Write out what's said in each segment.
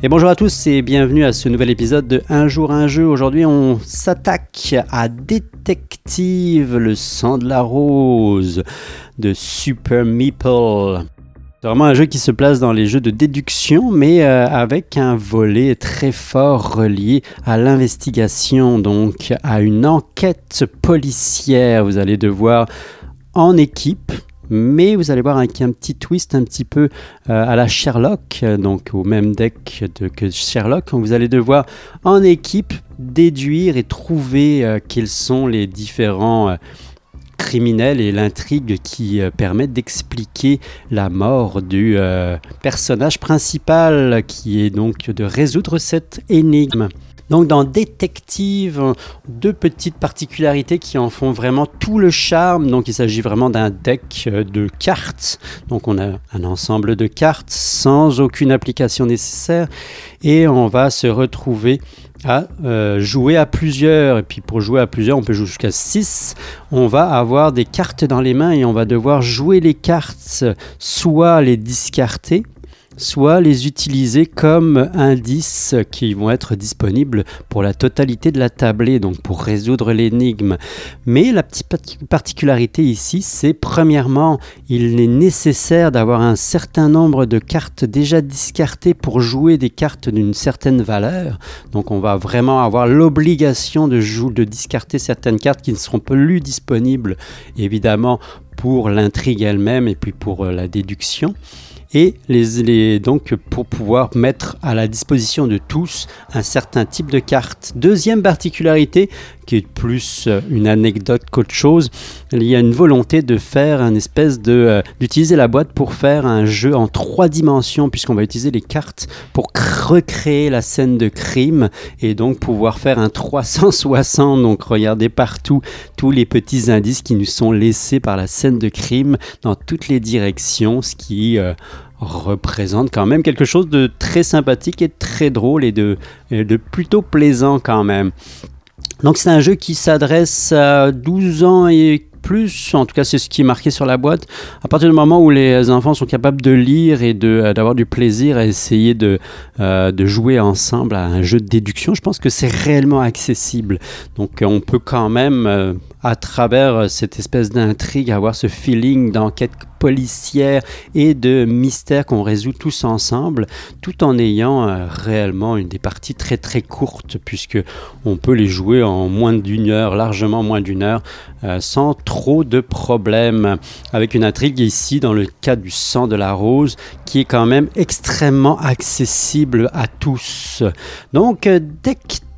Et bonjour à tous et bienvenue à ce nouvel épisode de Un jour un jeu. Aujourd'hui on s'attaque à Détective, le sang de la rose de Super Meeple. C'est vraiment un jeu qui se place dans les jeux de déduction, mais euh, avec un volet très fort relié à l'investigation, donc à une enquête policière. Vous allez devoir en équipe mais vous allez voir avec un petit twist un petit peu euh, à la Sherlock, donc au même deck que Sherlock. Vous allez devoir en équipe déduire et trouver euh, quels sont les différents euh, criminels et l'intrigue qui permettent d'expliquer la mort du personnage principal, qui est donc de résoudre cette énigme. Donc dans Détective, deux petites particularités qui en font vraiment tout le charme. Donc il s'agit vraiment d'un deck euh, de cartes. Donc on a un ensemble de cartes sans aucune application nécessaire et on va se retrouver à euh, jouer à plusieurs. Et puis pour jouer à plusieurs, on peut jouer jusqu'à 6. On va avoir des cartes dans les mains et on va devoir jouer les cartes, soit les discarter soit les utiliser comme indices qui vont être disponibles pour la totalité de la tablée, donc pour résoudre l'énigme. Mais la petite particularité ici, c'est premièrement, il est nécessaire d'avoir un certain nombre de cartes déjà discartées pour jouer des cartes d'une certaine valeur. Donc on va vraiment avoir l'obligation de, de discarter certaines cartes qui ne seront plus disponibles, évidemment, pour l'intrigue elle-même et puis pour euh, la déduction et les, donc pour pouvoir mettre à la disposition de tous un certain type de carte. Deuxième particularité, qui est plus euh, une anecdote qu'autre chose, il y a une volonté de faire un espèce de euh, d'utiliser la boîte pour faire un jeu en trois dimensions puisqu'on va utiliser les cartes pour recréer la scène de crime et donc pouvoir faire un 360 donc regarder partout tous les petits indices qui nous sont laissés par la scène de crime dans toutes les directions ce qui euh, représente quand même quelque chose de très sympathique et très drôle et de, et de plutôt plaisant quand même. Donc c'est un jeu qui s'adresse à 12 ans et plus, en tout cas c'est ce qui est marqué sur la boîte, à partir du moment où les enfants sont capables de lire et euh, d'avoir du plaisir à essayer de, euh, de jouer ensemble à un jeu de déduction, je pense que c'est réellement accessible. Donc on peut quand même, euh, à travers cette espèce d'intrigue, avoir ce feeling d'enquête policière et de mystère qu'on résout tous ensemble, tout en ayant réellement une des parties très très courtes, puisque on peut les jouer en moins d'une heure, largement moins d'une heure, sans trop de problèmes. Avec une intrigue ici, dans le cas du sang de la rose, qui est quand même extrêmement accessible à tous. Donc,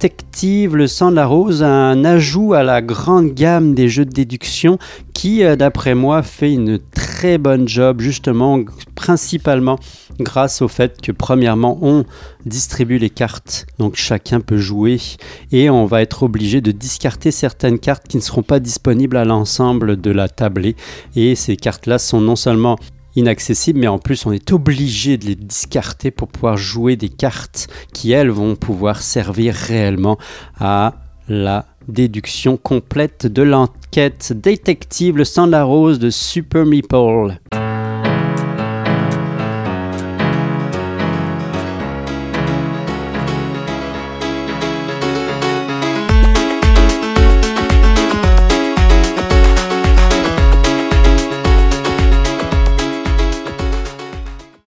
Détective, le sang de la rose, un ajout à la grande gamme des jeux de déduction qui, euh, d'après moi, fait une très bonne job, justement, principalement grâce au fait que, premièrement, on distribue les cartes, donc chacun peut jouer, et on va être obligé de discarter certaines cartes qui ne seront pas disponibles à l'ensemble de la tablée, et ces cartes-là sont non seulement inaccessibles, mais en plus on est obligé de les discarter pour pouvoir jouer des cartes qui, elles, vont pouvoir servir réellement à la déduction complète de l'enquête détective Le sang de la rose de Super Meeple.